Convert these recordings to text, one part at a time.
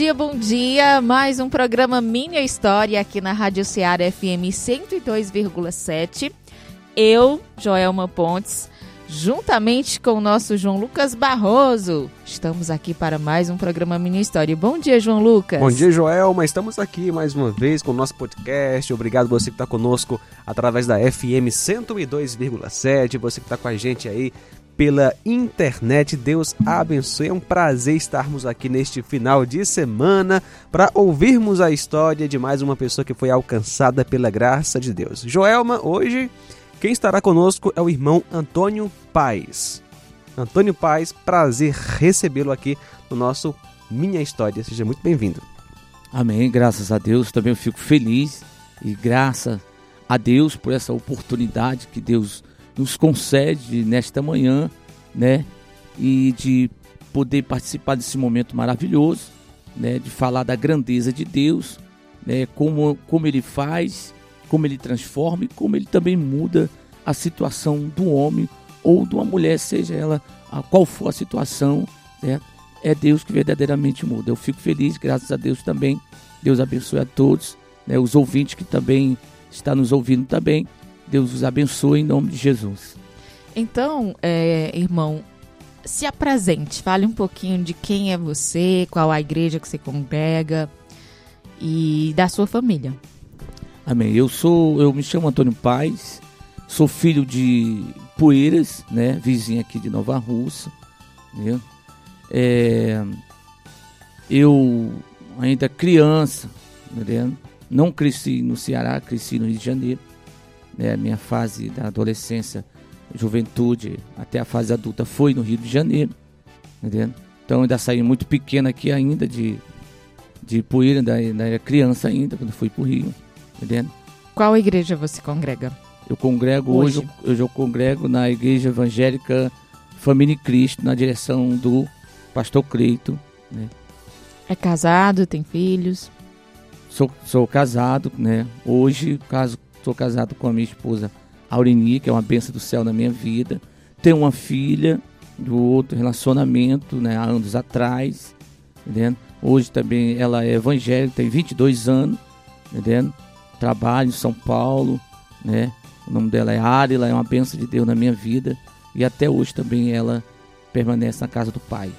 Dia, bom dia. Mais um programa Minha História aqui na Rádio Ceará FM 102,7. Eu, Joelma Pontes, juntamente com o nosso João Lucas Barroso, estamos aqui para mais um programa Minha História. Bom dia, João Lucas. Bom dia, Joelma. Estamos aqui mais uma vez com o nosso podcast. Obrigado você que está conosco através da FM 102,7. Você que está com a gente aí pela internet. Deus abençoe. É um prazer estarmos aqui neste final de semana para ouvirmos a história de mais uma pessoa que foi alcançada pela graça de Deus. Joelma, hoje quem estará conosco é o irmão Antônio Paz. Antônio Paz, prazer recebê-lo aqui no nosso Minha História. Seja muito bem-vindo. Amém. Graças a Deus. Também eu fico feliz e graças a Deus por essa oportunidade que Deus nos concede nesta manhã, né? E de poder participar desse momento maravilhoso, né? De falar da grandeza de Deus, né? Como, como Ele faz, como Ele transforma e como Ele também muda a situação do homem ou de uma mulher, seja ela a qual for a situação, né? É Deus que verdadeiramente muda. Eu fico feliz, graças a Deus também. Deus abençoe a todos, né? Os ouvintes que também estão nos ouvindo também. Deus os abençoe em nome de Jesus. Então, é, irmão, se apresente, fale um pouquinho de quem é você, qual a igreja que você congrega e da sua família. Amém. Eu sou, eu me chamo Antônio Paz, sou filho de Poeiras, né, vizinho aqui de Nova Russa, né? É, eu ainda criança, né, não cresci no Ceará, cresci no Rio de Janeiro né, minha fase da adolescência, juventude, até a fase adulta foi no Rio de Janeiro, entendeu? Então ainda saí muito pequeno aqui ainda de, de Poeira, ainda, ainda era criança ainda quando fui para o Rio, entendeu? Qual igreja você congrega? Eu congrego hoje, hoje eu congrego na igreja evangélica Família Cristo, na direção do pastor Creito, né? É casado, tem filhos? Sou, sou casado, né? Hoje, caso Sou casado com a minha esposa Aureni, que é uma benção do céu na minha vida. Tenho uma filha do outro relacionamento, né, há anos atrás, entendendo? Hoje também ela é evangélica, tem 22 anos, entendendo? Trabalha em São Paulo, né? O nome dela é Arila, é uma benção de Deus na minha vida e até hoje também ela permanece na casa do Pai.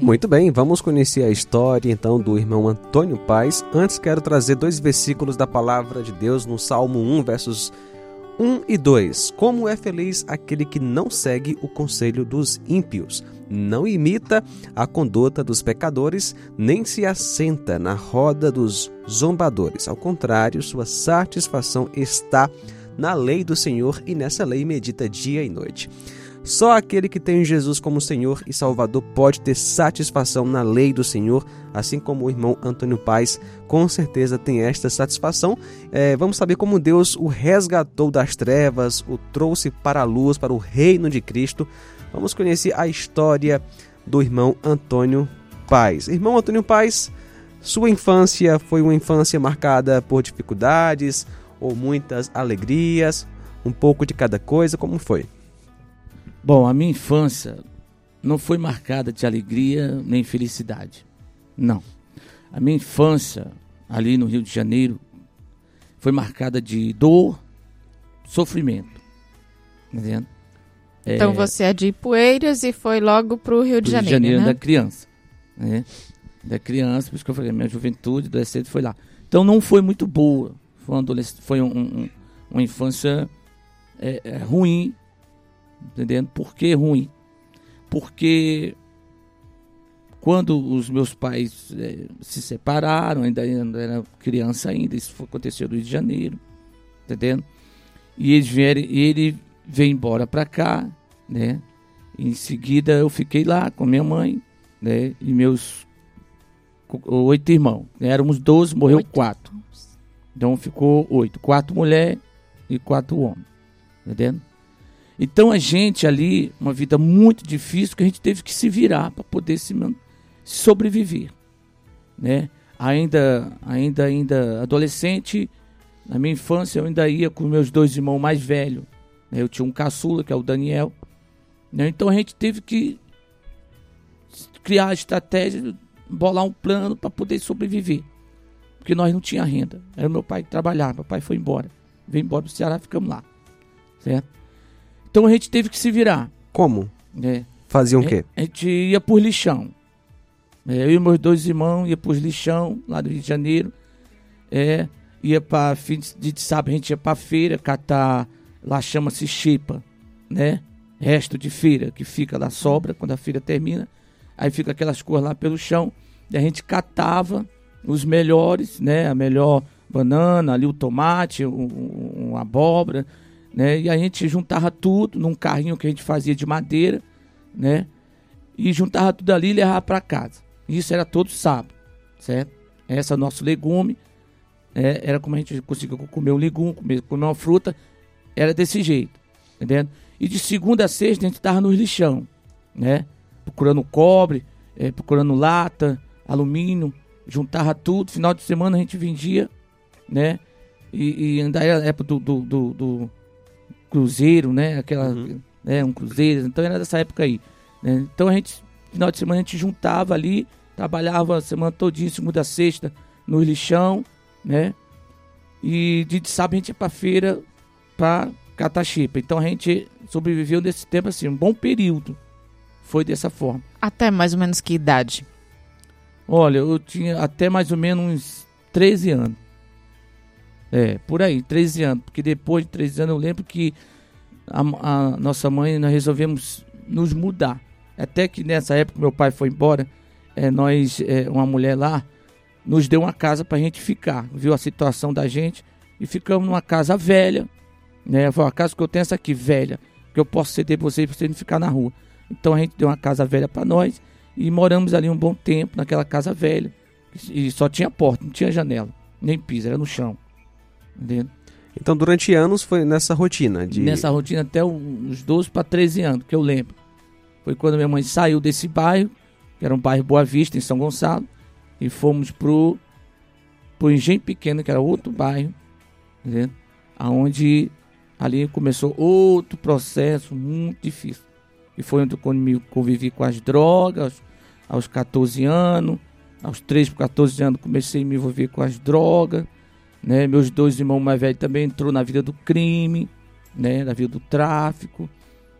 Muito bem, vamos conhecer a história então do irmão Antônio Paz. Antes quero trazer dois versículos da palavra de Deus no Salmo 1, versos 1 e 2. Como é feliz aquele que não segue o conselho dos ímpios, não imita a conduta dos pecadores, nem se assenta na roda dos zombadores. Ao contrário, sua satisfação está na lei do Senhor e nessa lei medita dia e noite. Só aquele que tem Jesus como Senhor e Salvador pode ter satisfação na lei do Senhor, assim como o irmão Antônio Paz com certeza tem esta satisfação. É, vamos saber como Deus o resgatou das trevas, o trouxe para a luz, para o reino de Cristo. Vamos conhecer a história do irmão Antônio Paz. Irmão Antônio Paz, sua infância foi uma infância marcada por dificuldades ou muitas alegrias, um pouco de cada coisa, como foi? Bom, a minha infância não foi marcada de alegria nem felicidade. Não. A minha infância ali no Rio de Janeiro foi marcada de dor, sofrimento. Entendendo? É, então você é de Ipueiras e foi logo para o Rio de Janeiro. Rio de Janeiro né? da criança. Né? Da criança, por isso que eu falei, minha juventude, adolescente foi lá. Então não foi muito boa. Foi uma, foi um, um, uma infância é, é, ruim, entendendo? Por que ruim? Porque quando os meus pais é, se separaram, ainda, ainda era criança ainda, isso aconteceu no Rio de Janeiro, entendendo? E eles vieram, ele veio embora para cá, né? Em seguida eu fiquei lá com minha mãe, né? E meus oito irmãos. Éramos 12, morreu oito. quatro. Então ficou oito. Quatro mulheres e quatro homens. Entendendo? Então a gente ali, uma vida muito difícil, que a gente teve que se virar para poder se, sobreviver. Né? Ainda, ainda, ainda adolescente, na minha infância eu ainda ia com meus dois irmãos mais velhos. Né? Eu tinha um caçula, que é o Daniel. Né? Então a gente teve que criar estratégia, bolar um plano para poder sobreviver. Porque nós não tinha renda. Era meu pai que trabalhava, meu pai foi embora. Veio embora pro Ceará, ficamos lá. Certo? Então a gente teve que se virar. Como? É. Faziam o quê? A gente ia por lixão. É, eu e meus dois irmãos ia por lixão, lá do Rio de Janeiro. É, ia para fim de sábado, a gente ia para feira catar, lá chama-se chipa, né? Resto de feira que fica lá, sobra quando a feira termina. Aí fica aquelas coisas lá pelo chão. E a gente catava os melhores, né? A melhor banana, ali o tomate, um, um, uma abóbora, né? E a gente juntava tudo num carrinho que a gente fazia de madeira, né? E juntava tudo ali e levava para casa. Isso era todo sábado, certo? Esse é nosso legume. É, era como a gente conseguia comer um legume, comer, uma fruta. Era desse jeito, entendendo? E de segunda a sexta a gente estava no lixão, né? procurando cobre, é, procurando lata, alumínio, juntava tudo. Final de semana a gente vendia, né? E, e ainda era época do, do, do, do cruzeiro, né? Aquela, uhum. né? Um cruzeiro. Então era dessa época aí. Né? Então a gente, final de semana a gente juntava ali, trabalhava a semana todinha, segunda a sexta, no lixão, né? E de sábado a gente ia pra feira pra catar chipa. Então a gente sobreviveu nesse tempo assim, um bom período foi dessa forma. Até mais ou menos que idade? Olha, eu tinha até mais ou menos uns 13 anos. É, por aí, 13 anos. Porque depois de 13 anos eu lembro que a, a nossa mãe, nós resolvemos nos mudar. Até que nessa época meu pai foi embora, é, nós, é, uma mulher lá, nos deu uma casa pra gente ficar. Viu a situação da gente e ficamos numa casa velha. Né? Foi a casa que eu tenho essa aqui, velha. Que eu posso ceder pra vocês pra vocês não ficar na rua. Então a gente deu uma casa velha para nós e moramos ali um bom tempo naquela casa velha. E só tinha porta, não tinha janela, nem piso, era no chão. Então durante anos foi nessa rotina de Nessa rotina até uns 12 para 13 anos, que eu lembro. Foi quando minha mãe saiu desse bairro, que era um bairro Boa Vista, em São Gonçalo, e fomos pro pro Engenho Pequeno, que era outro bairro, entendeu? aonde ali começou outro processo muito difícil e foi onde eu me convivi com as drogas aos 14 anos. Aos 13 para 14 anos comecei a me envolver com as drogas. Né? Meus dois irmãos mais velhos também entrou na vida do crime, né? na vida do tráfico.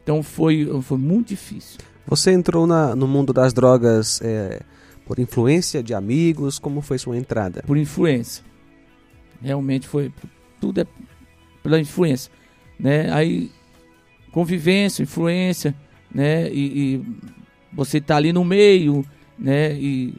Então foi, foi muito difícil. Você entrou na, no mundo das drogas é, por influência de amigos? Como foi sua entrada? Por influência. Realmente foi. Tudo é pela influência. Né? Aí, convivência, influência né? E, e você está ali no meio, né? E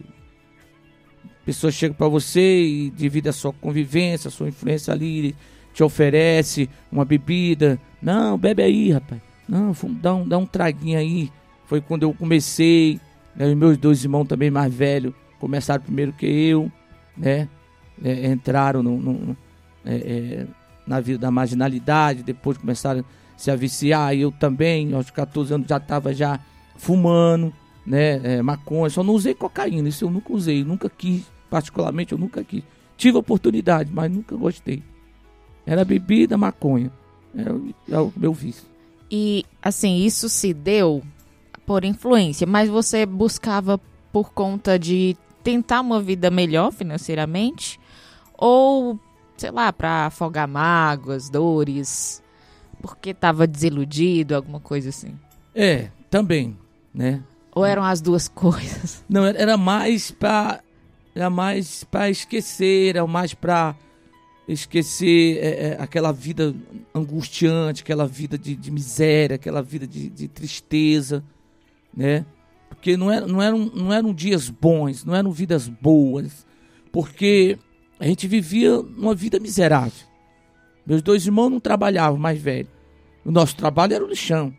pessoas chegam para você e devido à sua convivência, a sua influência ali, te oferece uma bebida. Não, bebe aí, rapaz. Não, dá um, dá um traguinho aí. Foi quando eu comecei, né, meus dois irmãos também mais velhos começaram primeiro que eu, né? É, entraram no, no é, é, na vida da marginalidade, depois começaram se a viciar, eu também, aos 14 anos já estava já fumando, né, é, maconha, só não usei cocaína, isso eu nunca usei, nunca quis, particularmente eu nunca quis. Tive oportunidade, mas nunca gostei. Era bebida, maconha, era, era o meu vício. E, assim, isso se deu por influência, mas você buscava por conta de tentar uma vida melhor financeiramente? Ou, sei lá, para afogar mágoas, dores? porque estava desiludido, alguma coisa assim? É, também, né? Ou eram as duas coisas? Não, era mais para era mais para esquecer, era mais para esquecer é, é, aquela vida angustiante, aquela vida de, de miséria, aquela vida de, de, tristeza, né? Porque não, era, não, eram, não eram dias bons, não eram vidas boas, porque a gente vivia uma vida miserável. Meus dois irmãos não trabalhavam mais velho. O nosso trabalho era o lixão.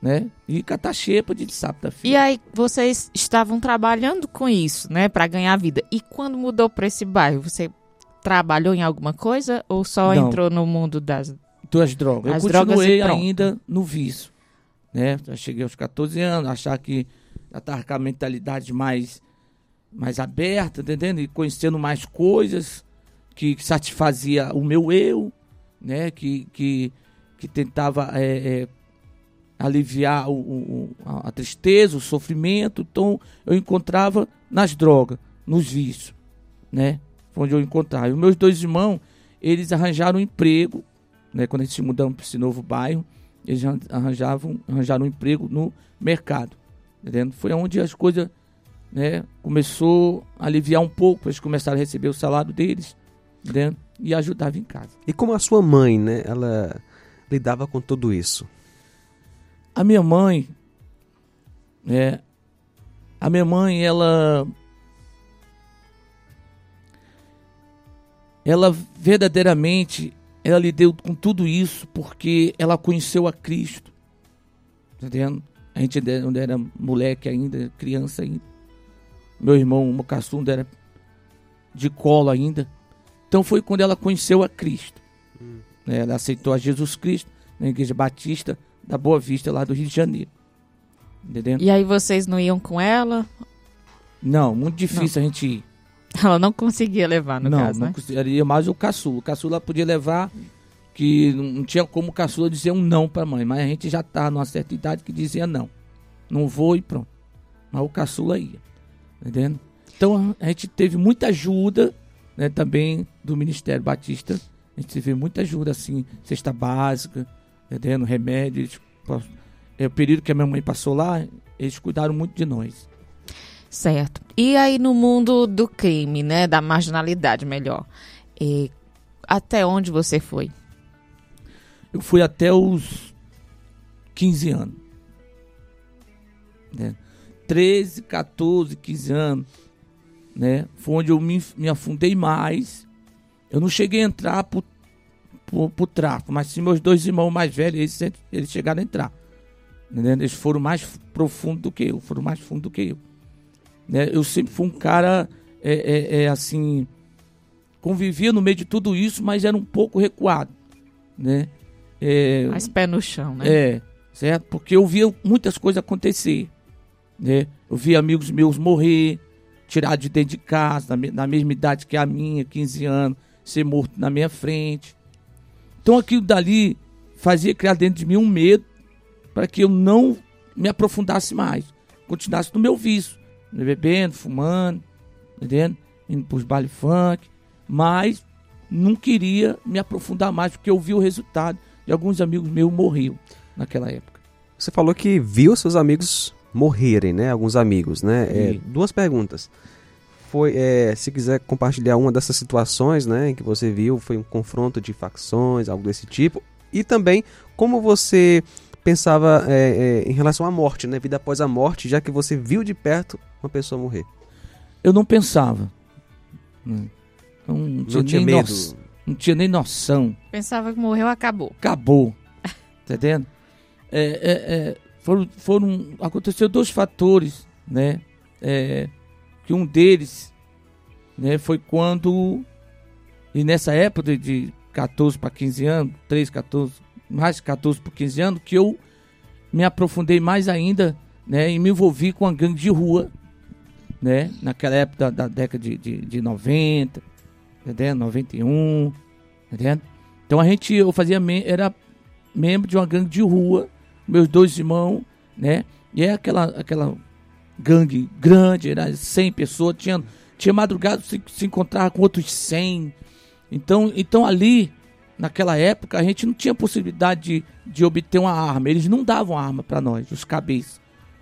Né? E catar xepa de filha. E aí, vocês estavam trabalhando com isso, né, para ganhar vida. E quando mudou para esse bairro, você trabalhou em alguma coisa ou só Não. entrou no mundo das. das drogas. As eu drogas continuei pronto. ainda no vício. Né? Eu cheguei aos 14 anos, achar que já estava com a mentalidade mais, mais aberta, entendendo? E conhecendo mais coisas que, que satisfazia o meu eu, né? Que, que, que tentava é, é, aliviar o, o- a, tristeza, o sofrimento. Então eu encontrava nas drogas, nos vícios, né? Onde eu encontrava. E os meus dois irmãos, eles arranjaram um emprego né, quando gente se mudamos para esse novo bairro, eles arranjavam, arranjaram um emprego no mercado. Entendendo? Foi onde as coisas né, começou a aliviar um pouco, eles começaram a receber o salário deles entendendo? e ajudavam em casa. E como a sua mãe, né? Ela lidava com tudo isso? A minha mãe, né, a minha mãe, ela ela verdadeiramente ela lidou com tudo isso porque ela conheceu a Cristo. Tá entendendo? A gente ainda era moleque ainda, criança ainda. Meu irmão, o caçunda, era de colo ainda. Então foi quando ela conheceu a Cristo. né? Ela aceitou a Jesus Cristo na Igreja Batista da Boa Vista, lá do Rio de Janeiro. Entendendo? E aí vocês não iam com ela? Não, muito difícil a gente ir. Ela não conseguia levar, no não, caso, não né? conseguiria mais o caçula. O caçula podia levar, que não não tinha como o caçula dizer um não pra mãe, mas a gente já tá numa certa idade que dizia não. Não vou e pronto. Mas o caçula ia. Entendendo? Então a gente teve muita ajuda, né, também do Ministério Batista. A gente teve muita ajuda, assim, cesta básica, entendendo? Remédios. É, o período que a minha mãe passou lá, eles cuidaram muito de nós. Certo. E aí no mundo do crime, né? Da marginalidade, melhor. E até onde você foi? Eu fui até os 15 anos. Né? 13, 14, 15 anos. Né? Foi onde eu me, me afundei mais. Eu não cheguei a entrar pro, pro, pro tráfico, mas sim meus dois irmãos mais velhos, eles, eles chegaram a entrar. Entendeu? Eles foram mais profundo do que eu, foram mais fundo do que eu. Né? Eu sempre fui um cara, é, é, é, assim, convivia no meio de tudo isso, mas era um pouco recuado. Né? É, Mais pé no chão, né? é, certo? Porque eu via muitas coisas acontecer, né? Eu via amigos meus morrer, tirar de dentro de casa, na, na mesma idade que a minha, 15 anos, ser morto na minha frente. Então aquilo dali fazia criar dentro de mim um medo para que eu não me aprofundasse mais, continuasse no meu vício, né? bebendo, fumando, entendendo? Indo pros baile funk, mas não queria me aprofundar mais porque eu vi o resultado de alguns amigos meus morriam naquela época. Você falou que viu seus amigos morrerem, né? Alguns amigos, né? É, duas perguntas. Foi, é, se quiser compartilhar uma dessas situações, né, em que você viu, foi um confronto de facções, algo desse tipo, e também como você pensava é, é, em relação à morte, né, vida após a morte, já que você viu de perto uma pessoa morrer. Eu não pensava. Hum. Não, não tinha, Não tinha nem medo. noção, não tinha nem noção. Pensava que morreu, acabou. Acabou. tá entendendo? É, é, é, foram, foram, aconteceu dois fatores, né? É, que um deles né, foi quando, e nessa época de 14 para 15 anos, 13, 14, mais de 14 para 15 anos, que eu me aprofundei mais ainda né, e me envolvi com a gangue de rua, né? Naquela época da, da década de, de, de 90, entendendo? 91, entendendo? Então a gente, eu fazia, era membro de uma gangue de rua, meus dois irmãos, né? E é aquela, aquela gangue grande, era 100 pessoas, tinha, tinha madrugada, se, se encontrava com outros 100. Então, então ali, naquela época, a gente não tinha possibilidade de, de obter uma arma. Eles não davam arma para nós, os cabeças.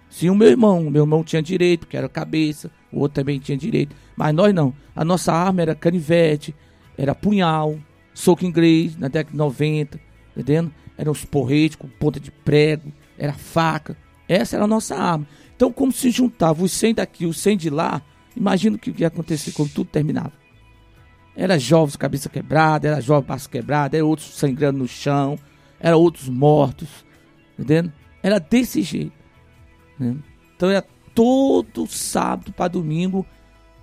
Sim, o meu irmão. O meu irmão tinha direito, que era cabeça. O outro também tinha direito. Mas nós não. A nossa arma era canivete, era punhal, soco inglês, na década de 90, entendendo? Eram os porretes com ponta de prego, era faca. Essa era a nossa arma. Então, como se juntava os 100 daqui, os 100 de lá, imagina o que ia acontecer quando tudo terminava. Era jovens cabeça quebrada, era jovem braço quebrado, era outros sangrando no chão, era outros mortos, entendendo? Era desse jeito. Né? Então era todo sábado para domingo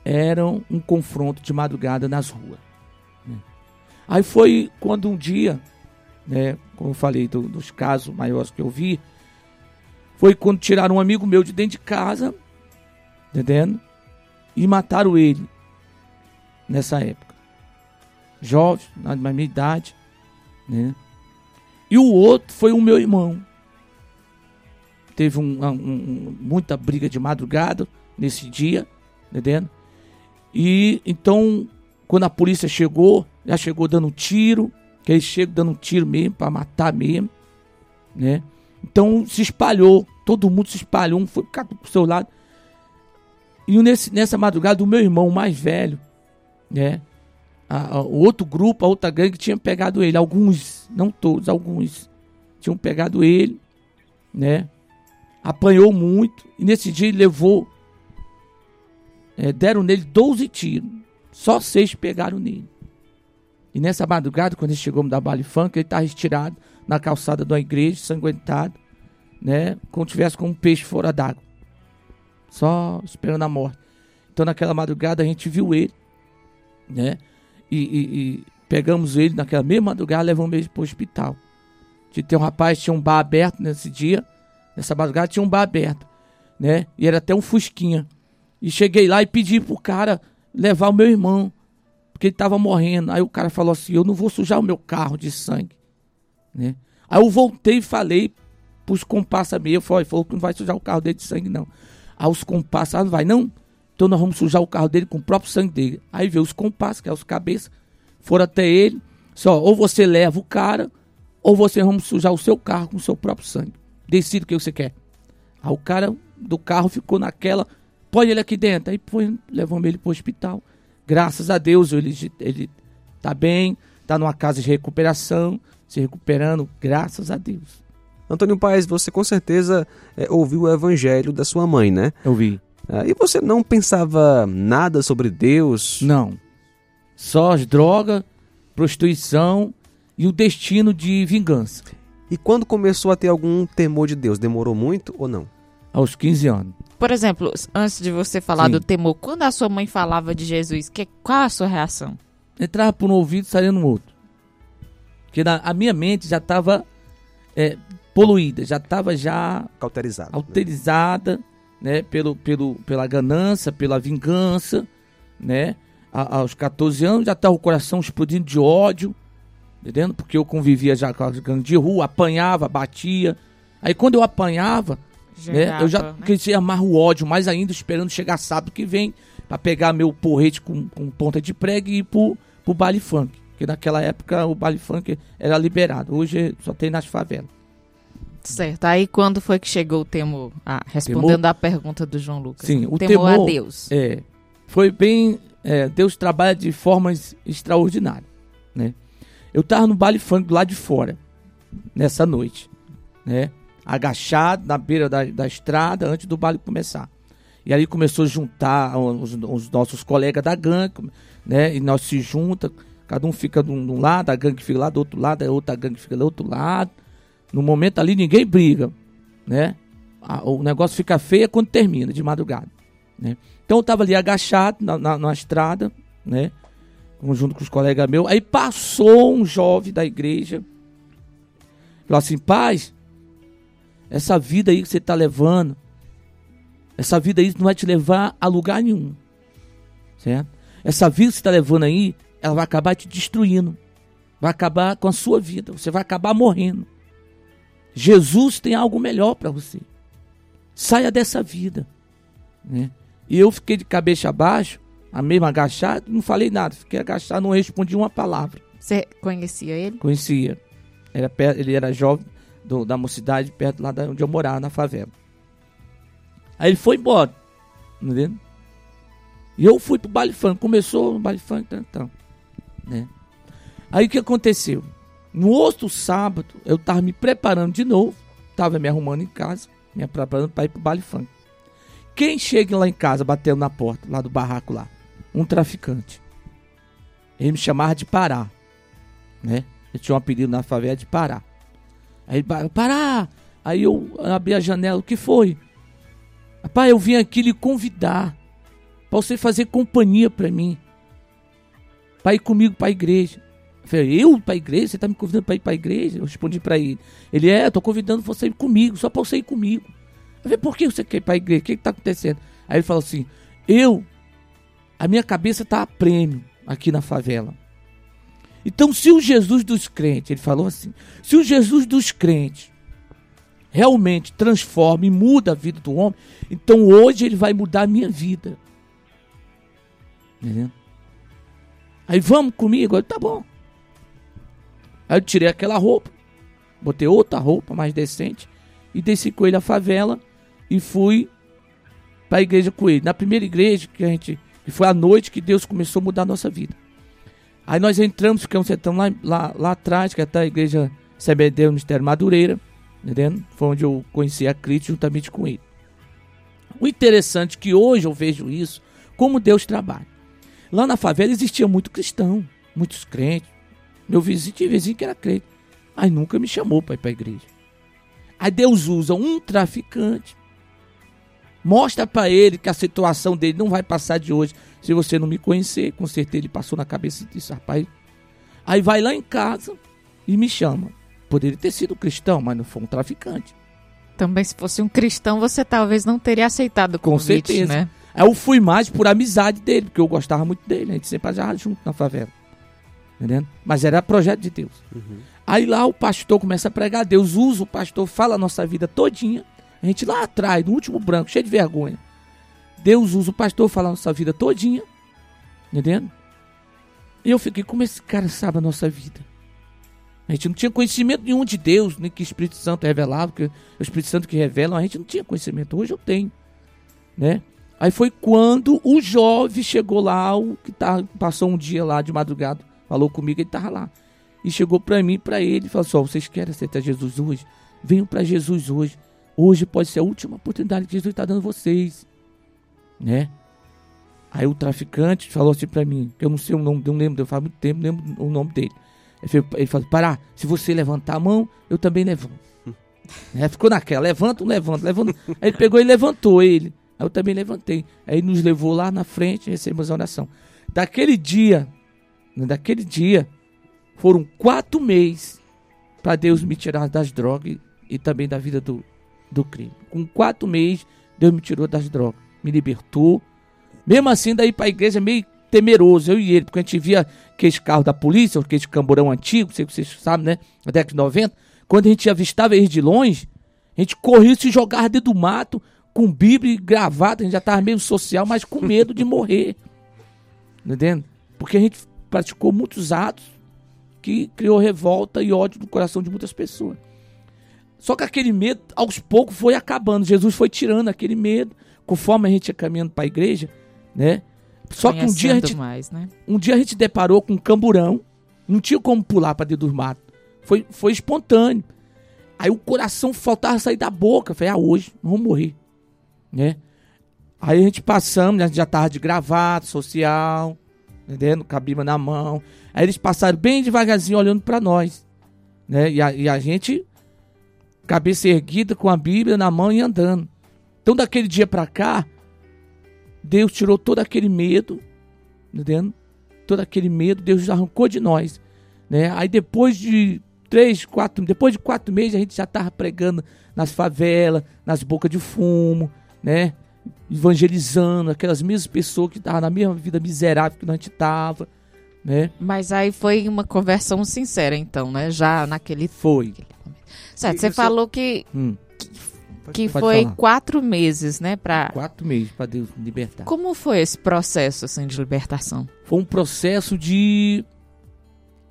era um confronto de madrugada nas ruas. Né? Aí foi quando um dia, né, como eu falei do, dos casos maiores que eu vi, foi quando tiraram um amigo meu de dentro de casa, entendendo? E mataram ele nessa época. Jovem, na minha idade, né? E o outro foi o meu irmão. Teve um, um, muita briga de madrugada nesse dia, entendendo? E então, quando a polícia chegou, já chegou dando tiro, que eles chegam dando tiro mesmo, para matar mesmo, né? Então se espalhou, todo mundo se espalhou, um foi cada pro seu lado. E nesse, nessa madrugada, o meu irmão mais velho, né? A, a, o outro grupo, a outra gangue tinha pegado ele. Alguns, não todos, alguns tinham pegado ele, né? Apanhou muito. E nesse dia ele levou. É, deram nele 12 tiros. Só seis pegaram nele. E nessa madrugada, quando ele chegou da Bali Funk, ele estava estirado na calçada da igreja, sanguentado, né? Como tivesse com um peixe fora d'água. Só esperando a morte. Então naquela madrugada a gente viu ele, né? E, e, e pegamos ele naquela mesma madrugada, levamos ele para o hospital. Tinha um rapaz, tinha um bar aberto nesse dia, nessa madrugada tinha um bar aberto, né? E era até um fusquinha. E cheguei lá e pedi pro cara levar o meu irmão, porque ele tava morrendo. Aí o cara falou assim: "Eu não vou sujar o meu carro de sangue", né? Aí eu voltei e falei pros comparsas meio, falei, falou que não vai sujar o carro dele de sangue não. Aí os comparsas, ah, não vai não? Então nós vamos sujar o carro dele com o próprio sangue dele. Aí veio os comparsas, que é os cabeças, foram até ele, só, ou você leva o cara, ou você vamos sujar o seu carro com o seu próprio sangue. Decide o que você quer. Aí o cara do carro ficou naquela, põe ele aqui dentro. Aí põe, levamos ele para o hospital. Graças a Deus ele, ele tá bem, tá numa casa de recuperação, se recuperando, graças a Deus. Antônio Paes, você com certeza é, ouviu o evangelho da sua mãe, né? Eu vi. Ah, e você não pensava nada sobre Deus? Não. Só as drogas, prostituição e o destino de vingança. E quando começou a ter algum temor de Deus, demorou muito ou não? Aos 15 anos. Por exemplo, antes de você falar Sim. do temor, quando a sua mãe falava de Jesus, que, qual a sua reação? Entrava por um ouvido e saía no outro. Porque na, a minha mente já estava é, poluída, já estava já cauterizada, alterizada, né? né, pelo, pelo, pela ganância, pela vingança, né? A, aos 14 anos já estava o coração explodindo de ódio, entendendo? Porque eu convivia já com a gangue de rua, apanhava, batia. Aí quando eu apanhava, né, eu já né? queria amar o ódio mais ainda, esperando chegar sábado que vem para pegar meu porrete com, com ponta de prego e ir pro, pro baile funk. Que naquela época o baile funk era liberado. Hoje só tem nas favelas. Certo. Aí quando foi que chegou o temor? Ah, respondendo temor? à pergunta do João Lucas. Sim, o temor, temor a Deus. É, foi bem. É, Deus trabalha de formas extraordinárias, né? Eu tava no baile funk do lado de fora, nessa noite, né? Agachado na beira da, da estrada antes do baile começar. E aí começou a juntar os, os nossos colegas da gangue, né? E nós se junta, cada um fica de um, lado, a gangue fica lá do outro lado, a outra gangue fica do outro lado. No momento ali ninguém briga, né? O negócio fica feio quando termina, de madrugada, né? Então eu tava ali agachado na, na, na estrada, né? junto com os colegas meus. Aí passou um jovem da igreja. Falou assim, paz, essa vida aí que você está levando, essa vida aí não vai te levar a lugar nenhum. Certo? Essa vida que você está levando aí, ela vai acabar te destruindo. Vai acabar com a sua vida. Você vai acabar morrendo. Jesus tem algo melhor para você. Saia dessa vida. Né? E eu fiquei de cabeça abaixo, a mesma agachada, não falei nada. Fiquei agachado, não respondi uma palavra. Você conhecia ele? Conhecia. Era ele era jovem do, da mocidade, perto lá onde eu morava, na favela. Aí ele foi embora. Entendeu? E eu fui pro baile funk. Começou o baile funk, então. Né? Aí o que aconteceu? No outro sábado, eu tava me preparando de novo. Tava me arrumando em casa, me preparando para ir pro baile funk. Quem chega lá em casa batendo na porta, lá do barraco lá? Um traficante. Ele me chamava de Pará. Né? Eu tinha um apelido na favela de Pará. Aí ele Pará, Aí eu abri a janela, o que foi? Rapaz, eu vim aqui lhe convidar para você fazer companhia para mim. Para ir comigo para a igreja. Eu falei, eu para a igreja? Você está me convidando para ir para a igreja? Eu respondi para ele. Ele é, estou convidando você ir comigo, só para você ir comigo. Eu falei, por que você quer ir para a igreja? O que está acontecendo? Aí ele falou assim, eu, a minha cabeça está a prêmio aqui na favela. Então, se o Jesus dos crentes, ele falou assim, se o Jesus dos crentes realmente transforma e muda a vida do homem, então hoje ele vai mudar a minha vida. Entendeu? Aí vamos comigo? Eu, tá bom. Aí eu tirei aquela roupa, botei outra roupa mais decente e desci com ele à favela e fui para a igreja com ele. Na primeira igreja que a gente, que foi a noite que Deus começou a mudar a nossa vida. Aí nós entramos, ficamos sentando lá, lá, lá atrás, que é a igreja CBD Mistério Madureira, entendendo? Foi onde eu conheci a Cris juntamente com ele. O interessante é que hoje eu vejo isso, como Deus trabalha. Lá na favela existia muito cristão, muitos crentes. Meu vizinho tinha vizinho que era crente. Aí nunca me chamou para ir para a igreja. Aí Deus usa um traficante. Mostra para ele que a situação dele não vai passar de hoje. Se você não me conhecer, com certeza ele passou na cabeça disso, rapaz. Aí vai lá em casa e me chama. Poderia ter sido cristão, mas não foi um traficante. Também se fosse um cristão, você talvez não teria aceitado o Com convite, certeza. né? Aí eu fui mais por amizade dele, porque eu gostava muito dele. A gente sempre andava junto na favela. Entendendo? Mas era projeto de Deus. Aí lá o pastor começa a pregar. Deus usa o pastor, fala a nossa vida todinha. A gente lá atrás, no último branco, cheio de vergonha. Deus usa o pastor, fala a nossa vida todinha. Entendendo? E eu fiquei, como esse cara sabe a nossa vida? A gente não tinha conhecimento nenhum de Deus, nem que o Espírito Santo revelava, que o Espírito Santo que revela, a gente não tinha conhecimento. Hoje eu tenho, né? Aí foi quando o jovem chegou lá, o que tá, passou um dia lá de madrugada, falou comigo, ele tava lá. E chegou para mim, para ele, falou assim: ó, vocês querem aceitar Jesus hoje? Venham para Jesus hoje. Hoje pode ser a última oportunidade que Jesus está dando vocês, né? Aí o traficante falou assim para mim, que eu não sei o nome, não lembro, eu faz muito tempo, não lembro o nome dele. Ele falou, Pará, se você levantar a mão, eu também levanto. Né? Ficou naquela, levanta, levanta, levanta. Aí ele pegou e levantou ele. Aí eu também levantei. Aí nos levou lá na frente e recebemos a oração. Daquele dia, né, daquele dia, foram quatro meses para Deus me tirar das drogas e também da vida do, do crime. Com quatro meses, Deus me tirou das drogas, me libertou. Mesmo assim, daí para a igreja meio temeroso, eu e ele, porque a gente via aqueles carros da polícia, aqueles camburão antigo, sei que vocês sabem, né? Na década de 90. Quando a gente avistava eles de longe, a gente corria se jogava dentro do mato, com Bíblia e gravata, a gente já estava meio social, mas com medo de morrer. Entendendo? Porque a gente praticou muitos atos que criou revolta e ódio no coração de muitas pessoas. Só que aquele medo, aos poucos, foi acabando. Jesus foi tirando aquele medo, conforme a gente ia caminhando para a igreja, né? Só que um dia, a gente, mais, né? um dia a gente deparou com um camburão, não tinha como pular para dentro dos matos. Foi, foi espontâneo. Aí o coração faltava sair da boca. Falei, ah, hoje nós vamos morrer. Né? Aí a gente passamos, a gente já tava de gravata, social, entendendo? Com a Bíblia na mão. Aí eles passaram bem devagarzinho olhando para nós. Né? E, a, e a gente, cabeça erguida, com a Bíblia na mão e andando. Então daquele dia para cá, Deus tirou todo aquele medo, entendendo? Todo aquele medo, Deus arrancou de nós, né? Aí depois de três, quatro, depois de quatro meses a gente já tava pregando nas favelas, nas bocas de fumo, né? Evangelizando aquelas mesmas pessoas que estavam na mesma vida miserável que a gente tava, né? Mas aí foi uma conversão sincera, então, né? Já naquele. Foi. Certo, E você falou que, Hum, que pode foi falar. quatro meses, né? Pra... quatro meses para Deus me libertar. Como foi esse processo, assim, de libertação? foi um processo de.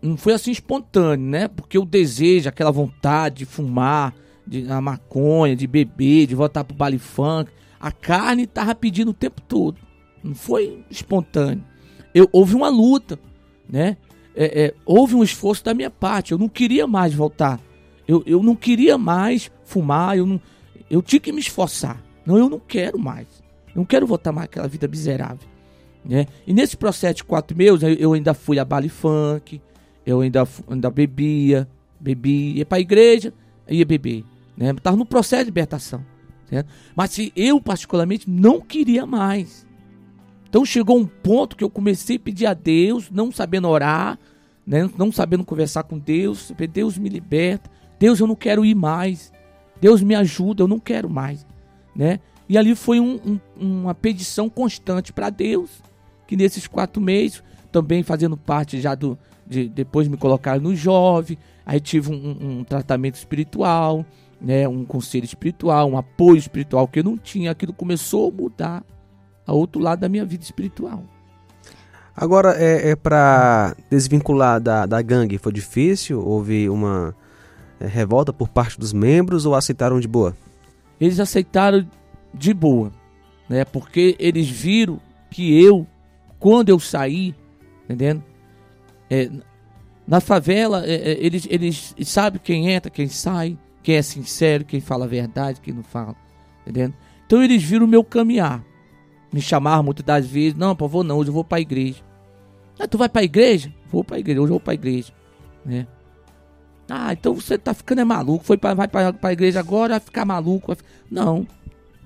Não foi assim espontâneo, né? Porque o desejo, aquela vontade de fumar, de a maconha, de beber, de voltar pro baile funk, a carne tava pedindo o tempo todo. Não foi espontâneo. Eu, houve uma luta, né? É, é, houve um esforço da minha parte. Eu não queria mais voltar. Eu, eu não queria mais fumar. Eu, não, eu tinha que me esforçar. Não, eu não quero mais. Eu não quero voltar mais aquela vida miserável né? E nesse processo de quatro meses, eu, eu ainda fui a baile funk, eu ainda, ainda bebia, bebia, ia pra igreja, ia beber, né? Estava no processo de libertação. Mas eu, particularmente, não queria mais. Então chegou um ponto que eu comecei a pedir a Deus, não sabendo orar, né? não sabendo conversar com Deus. Deus me liberta. Deus, eu não quero ir mais. Deus me ajuda, eu não quero mais. Né? E ali foi um, um, uma pedição constante para Deus, que nesses quatro meses, também fazendo parte já do. De, depois me colocaram no jovem, aí tive um, um tratamento espiritual, né, um conselho espiritual, um apoio espiritual que eu não tinha, aquilo começou a mudar a outro lado da minha vida espiritual. Agora, é, é para desvincular da, da gangue, foi difícil? Houve uma é, revolta por parte dos membros ou aceitaram de boa? Eles aceitaram de boa, né? Porque eles viram que eu, quando eu saí, entendendo? É, na favela, é, é eles, eles sabem quem entra, quem sai, quem é sincero, quem fala a verdade, quem não fala, entendendo? Então eles viram o meu caminhar. Me chamaram muitas das vezes, não, pô, vou não, hoje eu vou para a igreja. Ah, tu vai para a igreja? Vou para a igreja, hoje eu vou para a igreja, né? Ah, então você tá ficando é maluco, foi pra, vai para a igreja agora, vai ficar maluco. Vai ficar... Não,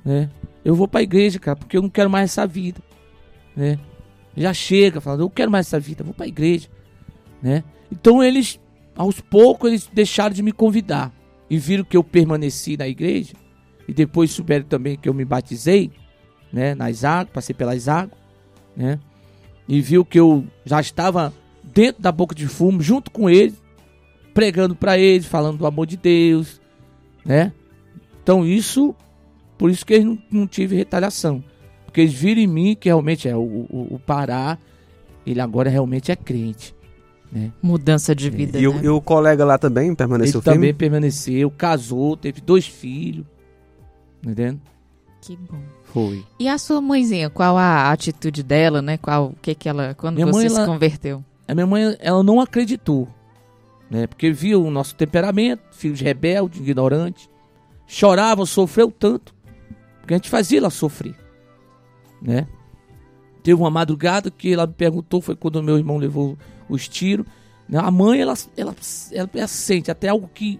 né? Eu vou para a igreja, cara, porque eu não quero mais essa vida, né? Já chega falando, eu quero mais essa vida, vou para a igreja, né? Então eles, aos poucos, eles deixaram de me convidar e viram que eu permaneci na igreja, e depois souberam também que eu me batizei, né, nas águas, passei pelas águas, né, e viu que eu já estava dentro da boca de fumo, junto com eles, pregando para eles, falando do amor de Deus, né. Então isso, por isso que eles não, não tive retaliação, porque eles viram em mim que realmente é o, o, o Pará, ele agora realmente é crente. Né? Mudança de vida. É. E, né? o, e, o, colega lá também permaneceu Ele firme? também permaneceu, casou, teve dois filhos. Entendendo? Que bom. Foi. E a sua mãezinha, qual a atitude dela, né? Qual o que que ela quando minha você mãe, se ela, converteu? A minha mãe, ela não acreditou, né? Porque viu o nosso temperamento, filhos rebeldes, ignorantes, chorava, sofreu tanto, porque a gente fazia ela sofrer, né? Teve uma madrugada que ela me perguntou, foi quando meu irmão levou os tiros. Né? A mãe, ela, ela, ela, ela sente até algo que,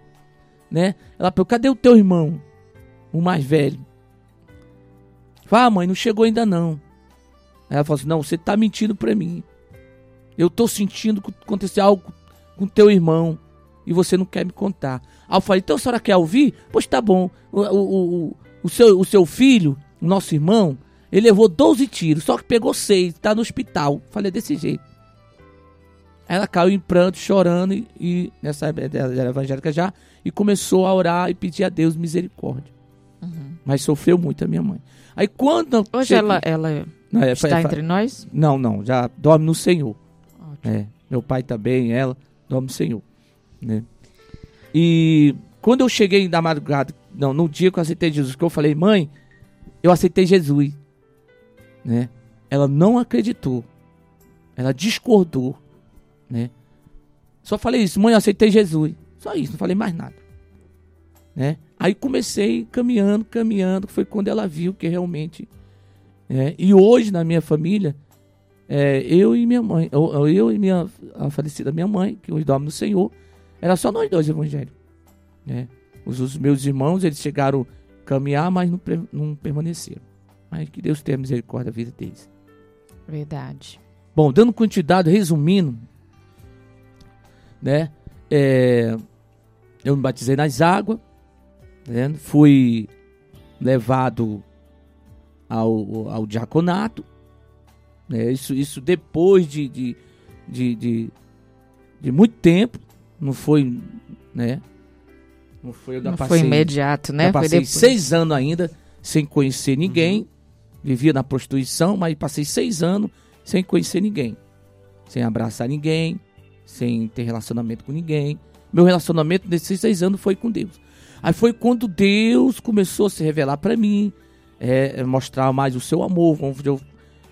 né? Ela perguntou, cadê o teu irmão? O mais velho. Fala, ah, mãe, não chegou ainda não. Aí ela falou assim, não, você tá mentindo pra mim. Eu tô sentindo que aconteceu algo com teu irmão e você não quer me contar. Aí eu falei, então a senhora quer ouvir? Pois tá bom. O, o, o, o, seu, o seu filho, o nosso irmão, ele levou 12 tiros, só que pegou 6, tá no hospital. Falei desse jeito. Ela caiu em pranto, chorando, e, e nessa era evangélica já, e começou a orar e pedir a Deus misericórdia. Uhum. Mas sofreu muito a minha mãe. Aí quando. Hoje cheguei, ela, ela não, é, está é, entre nós? Não, não, já dorme no Senhor. É, meu pai também, ela, dorme no Senhor. Né? E quando eu cheguei na madrugada, não, no dia que eu aceitei Jesus, que eu falei, mãe, eu aceitei Jesus. Né? Ela não acreditou. Ela discordou né? Só falei isso, mãe, eu aceitei Jesus. Só isso, não falei mais nada. Né? Aí comecei caminhando, caminhando, foi quando ela viu que realmente. É, e hoje na minha família, é, eu e minha mãe, eu, eu e minha a falecida minha mãe, que hoje dorme no Senhor, era só nós dois evangélicos. Né? Os, os, meus irmãos, eles chegaram a caminhar, mas não, não permaneceram. Mas que Deus tenha misericórdia da vida deles. Verdade. Bom, dando quantidade, resumindo, né? É, eu me batizei nas águas, né? fui levado ao, ao diaconato, né? isso, isso depois de, de, de, de, de muito tempo, não foi, né? Não foi, não passei, foi imediato, né? passei seis anos ainda sem conhecer ninguém, uhum. Vivia na prostituição, mas passei seis anos sem conhecer ninguém, sem abraçar ninguém, sem ter relacionamento com ninguém. Meu relacionamento nesses seis anos foi com Deus. Aí foi quando Deus começou a se revelar para mim, é, mostrar mais o seu amor. Eu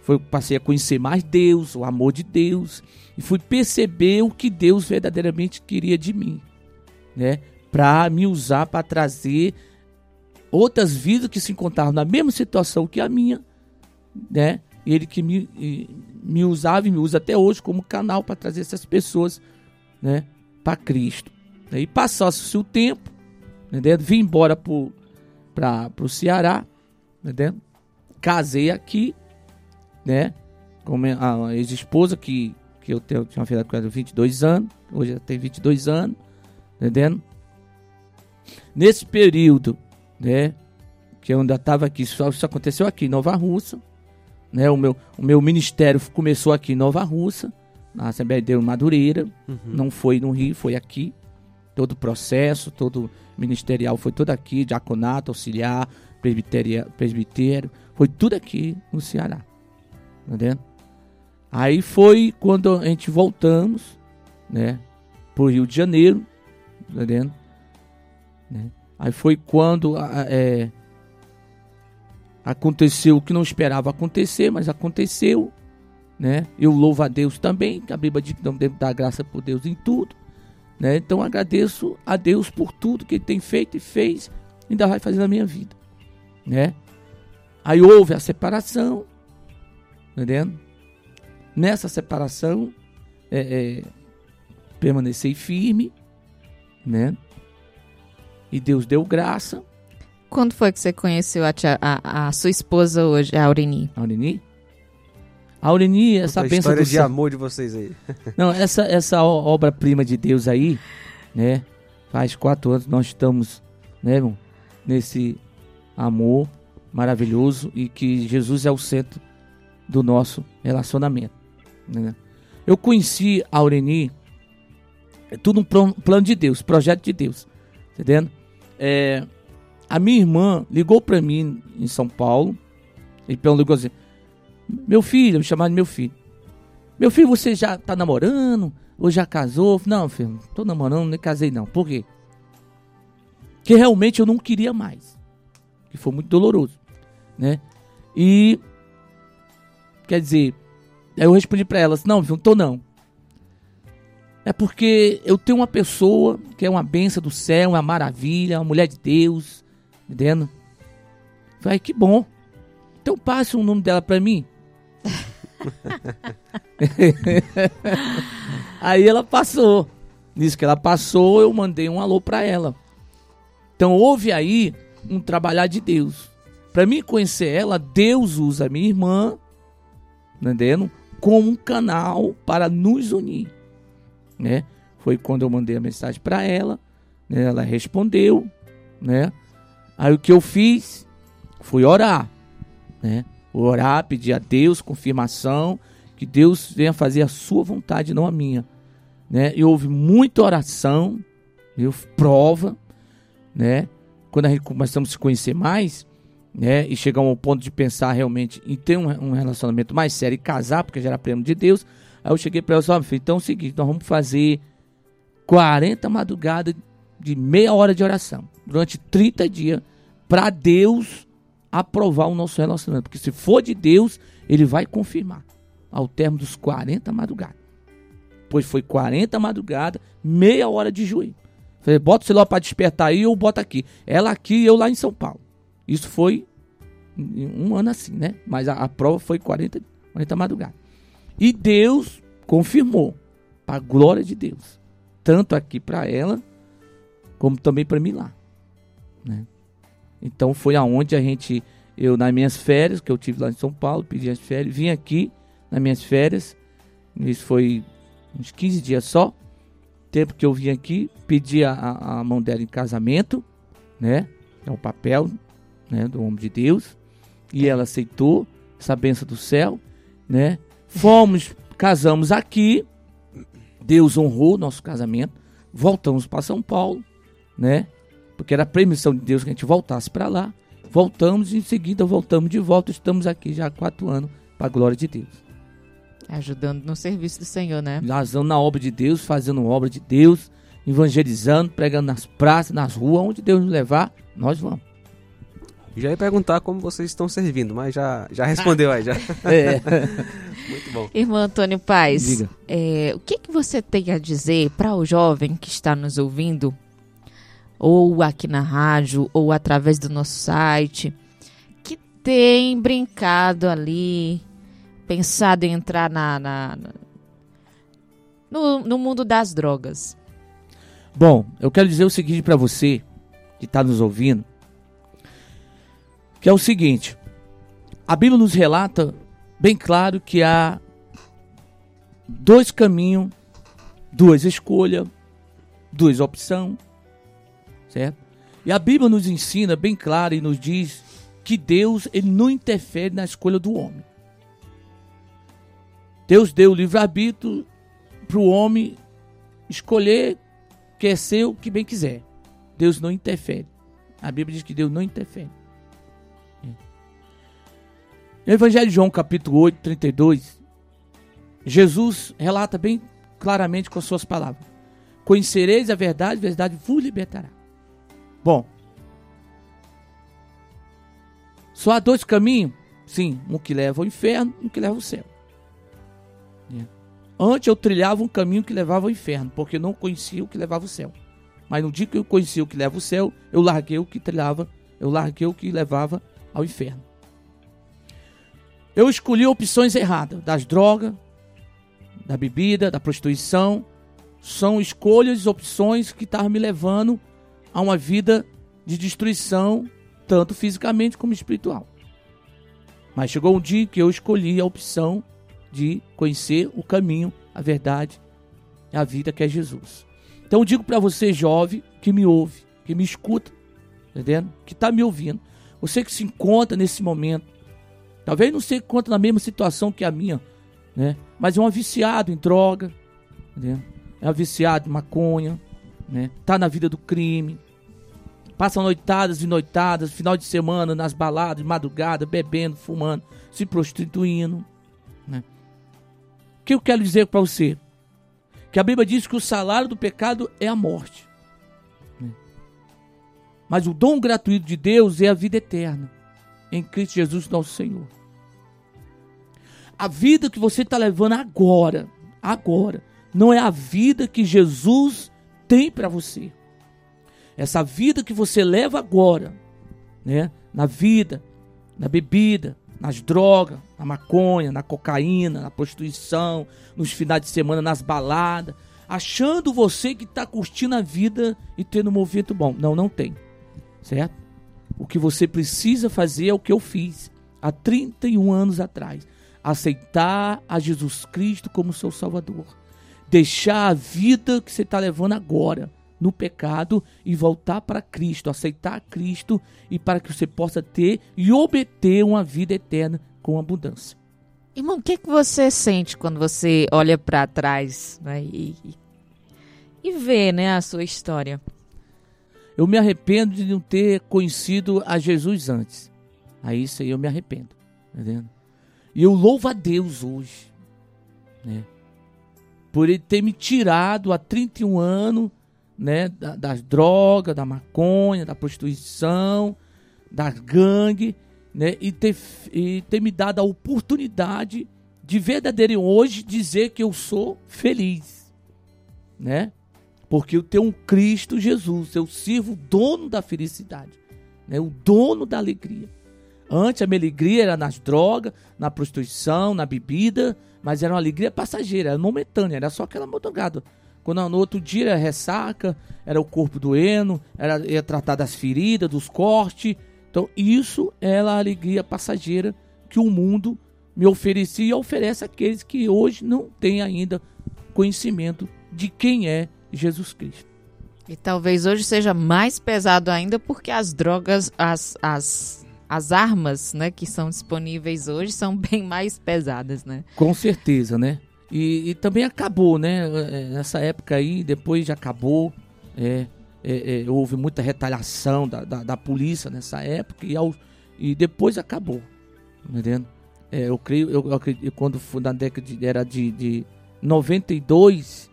foi, passei a conhecer mais Deus, o amor de Deus, e fui perceber o que Deus verdadeiramente queria de mim, né? Para me usar para trazer outras vidas que se encontravam na mesma situação que a minha, né? Ele que me, me usava e me usa até hoje como canal para trazer essas pessoas né, para Cristo. E passasse-se o tempo, entendeu? Vim embora para o Ceará, entendeu? Casei aqui, né? Com a ex-esposa que, que eu tenho, tinha uma filha com ela 22 anos, hoje ela tem 22 anos, entendendo? Nesse período, né, que eu ainda estava aqui, isso, isso aconteceu aqui em Nova Russa, né, o meu, o meu ministério começou aqui em Nova Russa, na Assembleia de Deus Madureira, uhum. não foi no Rio, foi aqui, todo o processo, todo ministerial foi todo aqui, diaconato, auxiliar, presbitério, foi tudo aqui no Ceará, tá entendendo? Aí foi quando a gente voltamos, né, pro Rio de Janeiro, tá entendendo? Né? Aí foi quando é, aconteceu o que não esperava acontecer, mas aconteceu. Né? Eu louvo a Deus também, que a Bíblia diz que não deve dar graça por Deus em tudo. Né? Então agradeço a Deus por tudo que Ele tem feito e fez, ainda vai fazer na minha vida. Né? Aí houve a separação, entendendo? Nessa separação, é, é, permaneci firme, né? E Deus deu graça. Quando foi que você conheceu a, tia, a, a sua esposa hoje, a Aureni? A Aureni? A Aureni, essa bênção história do de amor de vocês aí. Não, essa, essa obra-prima de Deus aí, né? Faz quatro anos nós estamos, né, irmão, nesse amor maravilhoso e que Jesus é o centro do nosso relacionamento. Né? Eu conheci a Aureni, é tudo um plano de Deus, projeto de Deus, entendendo? É, a minha irmã ligou para mim em São Paulo e perguntou assim: Meu filho, me chamaram de meu filho. Meu filho, você já tá namorando? Ou já casou? Não, filho, tô namorando, nem casei não. Por quê? Porque realmente eu não queria mais. Que foi muito doloroso, né? E quer dizer, aí eu respondi para ela: "Não, filho, não tô não. É porque eu tenho uma pessoa que é uma benção do céu, uma maravilha, uma mulher de Deus, entendendo? Falei, que bom. Então passe o nome dela para mim. Aí ela passou. Nisso que ela passou, eu mandei um alô para ela. Então houve aí um trabalhar de Deus. Para mim conhecer ela, Deus usa a minha irmã, entendendo? Como um canal para nos unir né? Foi quando eu mandei a mensagem para ela, né? Ela respondeu, né? Aí o que eu fiz foi orar, né? Orar, pedir a Deus confirmação que Deus venha fazer a sua vontade, não a minha, né? E houve muita oração, eu prova, né? Quando a gente começamos a se conhecer mais, né? E chegar ao ponto de pensar realmente em ter um, um relacionamento mais sério e casar, porque já era prêmio de Deus, Aí eu cheguei para ela e falei, filho, então é o seguinte, nós vamos fazer 40 madrugadas de meia hora de oração, durante 30 dias, para Deus aprovar o nosso relacionamento. Porque se for de Deus, ele vai confirmar ao termo dos 40 madrugadas. Pois foi 40 madrugadas, meia hora de joelho. Falei, bota o celular para despertar aí ou bota aqui. Ela aqui e eu lá em São Paulo. Isso foi um ano assim, né? Mas a, a prova foi 40, 40 madrugadas. E Deus confirmou, para a glória de Deus, tanto aqui para ela, como também para mim lá. Né? Então foi aonde a gente, eu nas minhas férias, que eu tive lá em São Paulo, pedi as férias, vim aqui nas minhas férias, isso foi uns 15 dias só, tempo que eu vim aqui, pedi a, a mão dela em casamento, né? É o papel né, do homem de Deus, e ela aceitou essa benção do céu, né? Fomos, casamos aqui. Deus honrou nosso casamento. Voltamos para São Paulo, né? Porque era a permissão de Deus que a gente voltasse para lá. Voltamos e em seguida voltamos de volta. Estamos aqui já há quatro anos, para a glória de Deus. Ajudando no serviço do Senhor, né? Ajudando na obra de Deus, fazendo obra de Deus, evangelizando, pregando nas praças, nas ruas, onde Deus nos levar, nós vamos. Já ia perguntar como vocês estão servindo, mas já, já respondeu aí. Já. É. Muito bom. Irmão Antônio Paz, é, o que, que você tem a dizer para o jovem que está nos ouvindo, ou aqui na rádio, ou através do nosso site, que tem brincado ali, pensado em entrar na, na, na no, no mundo das drogas? Bom, eu quero dizer o seguinte para você que está nos ouvindo, que é o seguinte: a Bíblia nos relata bem claro que há dois caminhos, duas escolhas, duas opções, certo? E a Bíblia nos ensina bem claro e nos diz que Deus ele não interfere na escolha do homem. Deus deu o livre-arbítrio para o homem escolher quer ser o que bem quiser. Deus não interfere. A Bíblia diz que Deus não interfere. No Evangelho de João, capítulo 8, 32, Jesus relata bem claramente com as suas palavras: Conhecereis a verdade, a verdade vos libertará. Bom, só há dois caminhos? Sim, um que leva ao inferno, um que leva ao céu. É. Antes eu trilhava um caminho que levava ao inferno, porque não conhecia o que levava ao céu. Mas no dia que eu conhecia o que leva ao céu, eu larguei o que trilhava, eu larguei o que levava ao inferno. Eu escolhi opções erradas, das drogas, da bebida, da prostituição. São escolhas, opções que estavam me levando a uma vida de destruição, tanto fisicamente como espiritual. Mas chegou um dia que eu escolhi a opção de conhecer o caminho, a verdade a vida que é Jesus. Então eu digo para você, jovem, que me ouve, que me escuta, entendendo? Que está me ouvindo. Você que se encontra nesse momento, talvez não se encontre na mesma situação que a minha, né? Mas é um viciado em droga, entendeu? é um viciado em maconha, né? Tá na vida do crime, passa noitadas e noitadas, final de semana nas baladas, madrugada, bebendo, fumando, se prostituindo, né? O que eu quero dizer para você? Que a Bíblia diz que o salário do pecado é a morte. Mas o dom gratuito de Deus é a vida eterna em Cristo Jesus, nosso Senhor. A vida que você está levando agora, agora, não é a vida que Jesus tem para você. Essa vida que você leva agora, né, na vida, na bebida, nas drogas, na maconha, na cocaína, na prostituição, nos finais de semana, nas baladas, achando você que está curtindo a vida e tendo um movimento bom. Não, não tem. Certo? O que você precisa fazer é o que eu fiz há 31 anos atrás: aceitar a Jesus Cristo como seu Salvador. Deixar a vida que você está levando agora no pecado e voltar para Cristo, aceitar Cristo e para que você possa ter e obter uma vida eterna com abundância. Irmão, o que, que você sente quando você olha para trás né, e, e vê né, a sua história? Eu me arrependo de não ter conhecido a Jesus antes. Aí isso aí eu me arrependo. Tá? E eu louvo a Deus hoje. Né? Por ele ter me tirado há 31 anos né, da, das drogas, da maconha, da prostituição, da gangue, né, e ter, e ter me dado a oportunidade de verdadeiro hoje dizer que eu sou feliz, né? Porque eu tenho um Cristo Jesus, eu sirvo o dono da felicidade, né? O dono da alegria. Antes a minha alegria era nas drogas, na prostituição, na bebida, mas era uma alegria passageira, era momentânea, era só aquela madrugada. Quando no outro dia era ressaca, era o corpo doendo, era ia tratar das feridas, dos cortes. Então, isso era a alegria passageira que o mundo me oferecia e oferece àqueles que hoje não têm ainda conhecimento de quem é Jesus Cristo. E talvez hoje seja mais pesado ainda porque as drogas, as, as, as armas né, que são disponíveis hoje são bem mais pesadas, né? Com certeza, né? E, e, também acabou, né? É, nessa época aí, depois já acabou. É, é, é, houve muita retaliação da, da, da, polícia nessa época e, ao, e depois acabou. Entendendo? É, eu creio, eu, eu acredito, quando foi na década de, era de, de 92.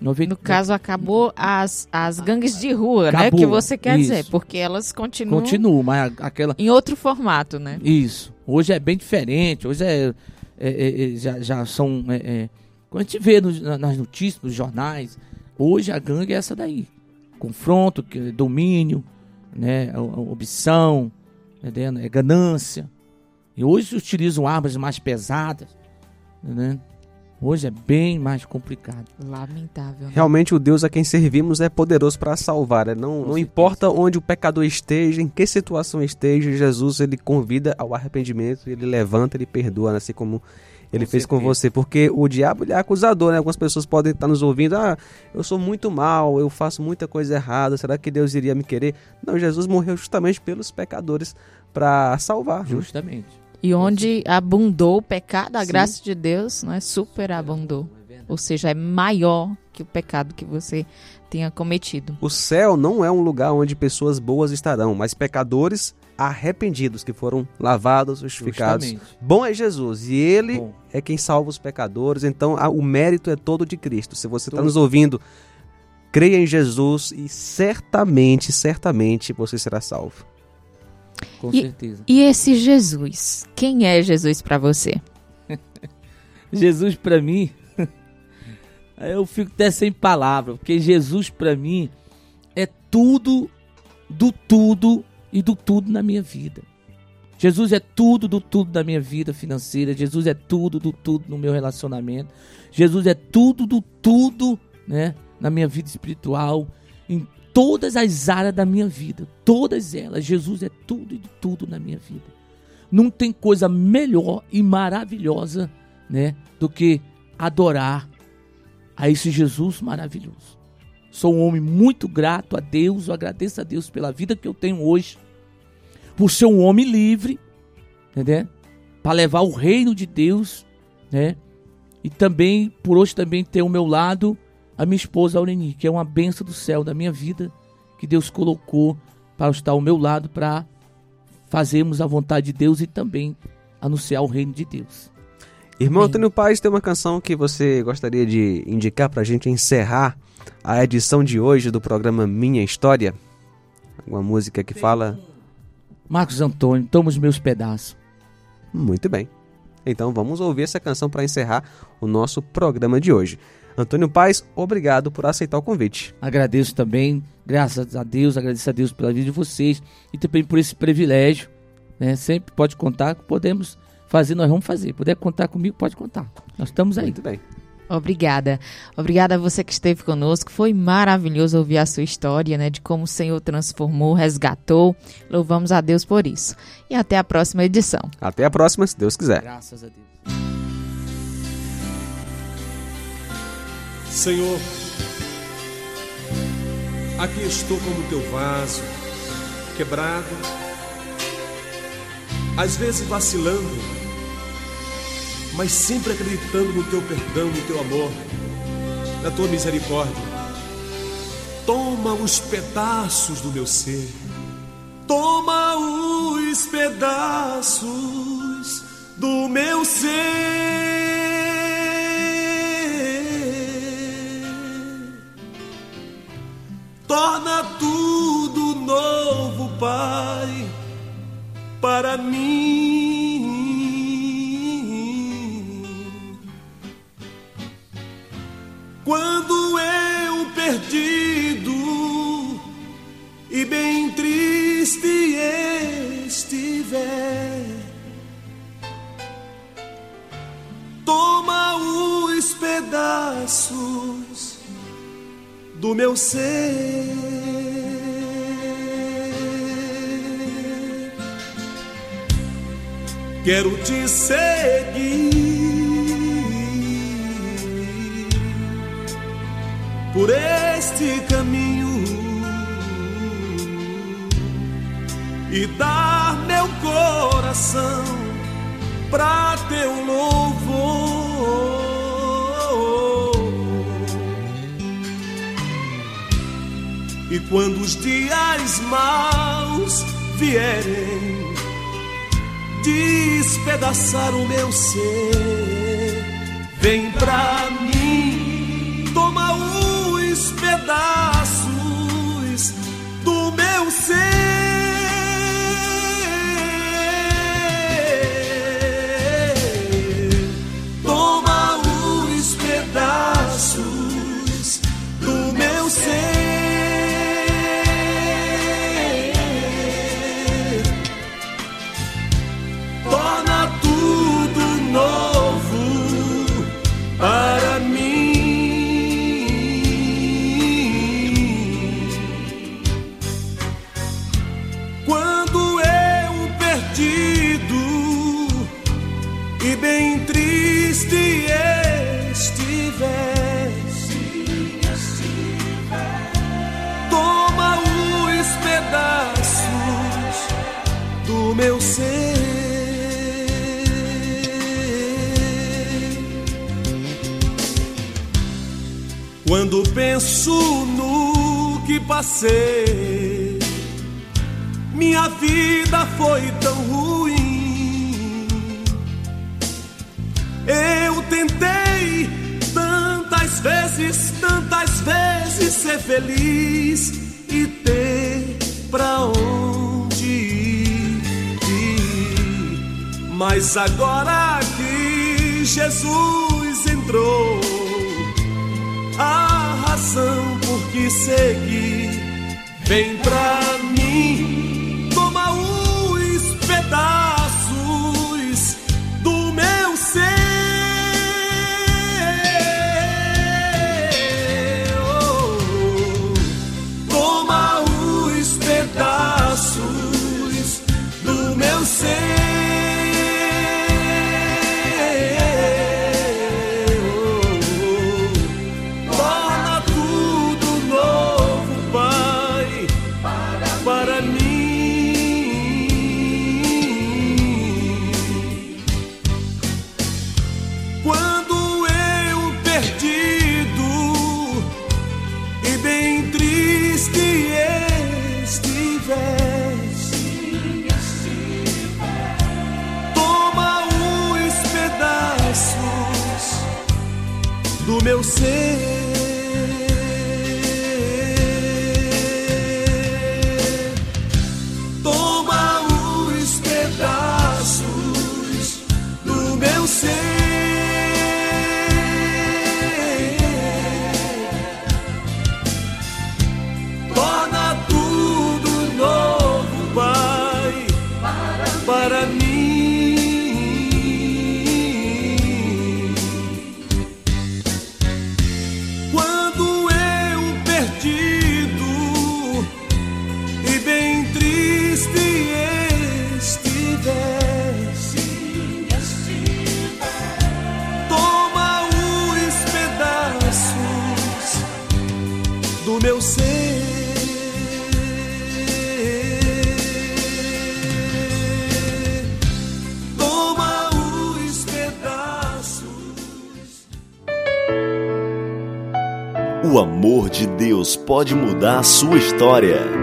90, no caso, acabou as, as gangues de rua, acabou, né? Que você quer isso. dizer, porque elas continuam. Continuam, mas aquela. Em outro formato, né? Isso. Hoje é bem diferente. Hoje é é, é, é, já, já são. É, é, quando a gente vê nas notícias, nos jornais, hoje a gangue é essa daí. Confronto, domínio, né, opção, é ganância. E hoje utilizam armas mais pesadas. Né? Hoje é bem mais complicado. Lamentável. Né? Realmente o Deus a quem servimos é poderoso para salvar. Né? Não, não importa onde o pecador esteja, em que situação esteja, Jesus ele convida ao arrependimento, ele levanta, ele perdoa, né? assim como ele com fez certeza. com você, porque o diabo ele é acusador, né? Algumas pessoas podem estar nos ouvindo, ah, eu sou muito mal, eu faço muita coisa errada, será que Deus iria me querer? Não, Jesus morreu justamente pelos pecadores para salvar. Né? E onde abundou o pecado, a Sim. graça de Deus não é superabundou. É Ou seja, é maior que o pecado que você tenha cometido. O céu não é um lugar onde pessoas boas estarão, mas pecadores arrependidos, que foram lavados, justificados. Justamente. Bom é Jesus e Ele Bom. é quem salva os pecadores, então a, o mérito é todo de Cristo. Se você está nos ouvindo, creia em Jesus e certamente, certamente você será salvo. Com e, certeza. E esse Jesus, quem é Jesus para você? Jesus para mim, eu fico até sem palavras, porque Jesus para mim é tudo do tudo e do tudo na minha vida. Jesus é tudo do tudo na minha vida financeira. Jesus é tudo do tudo no meu relacionamento. Jesus é tudo do tudo, né, na minha vida espiritual, em todas as áreas da minha vida, todas elas. Jesus é tudo e de tudo na minha vida. Não tem coisa melhor e maravilhosa, né, do que adorar a esse Jesus maravilhoso. Sou um homem muito grato a Deus, eu agradeço a Deus pela vida que eu tenho hoje, por ser um homem livre, entendeu? Para levar o reino de Deus, né? E também, por hoje também ter ao meu lado a minha esposa Aureni, que é uma benção do céu da minha vida, que Deus colocou para estar ao meu lado para fazermos a vontade de Deus e também anunciar o reino de Deus. Irmão Amém. Antônio Paz, tem uma canção que você gostaria de indicar para a gente encerrar a edição de hoje do programa Minha História? Uma música que fala. Marcos Antônio, toma os meus pedaços. Muito bem. Então vamos ouvir essa canção para encerrar o nosso programa de hoje. Antônio Paz, obrigado por aceitar o convite. Agradeço também, graças a Deus, agradeço a Deus pela vida de vocês e também por esse privilégio. Né? Sempre pode contar, podemos fazer, nós vamos fazer. Puder contar comigo, pode contar. Nós estamos aí. Muito bem. Obrigada. Obrigada a você que esteve conosco. Foi maravilhoso ouvir a sua história, né, de como o Senhor transformou, resgatou. Louvamos a Deus por isso. E até a próxima edição. Até a próxima, se Deus quiser. Graças a Deus. Senhor, aqui estou como teu vaso, quebrado, às vezes vacilando mas sempre acreditando no teu perdão, no teu amor, na tua misericórdia. Toma os pedaços do meu ser, toma os pedaços do meu ser. Torna tudo novo, Pai, para mim. Quando eu perdido e bem triste estiver, toma os pedaços do meu ser. Quero te seguir por este caminho e dar meu coração para teu louvor. E quando os dias maus vierem despedaçar o meu ser, vem pra mim, meu Quando penso no que passei, minha vida foi tão ruim. Eu tentei tantas vezes, tantas vezes ser feliz e ter pra onde ir. Mas agora que Jesus entrou a razão por que seguir. Vem pra mim, do pode mudar a sua história.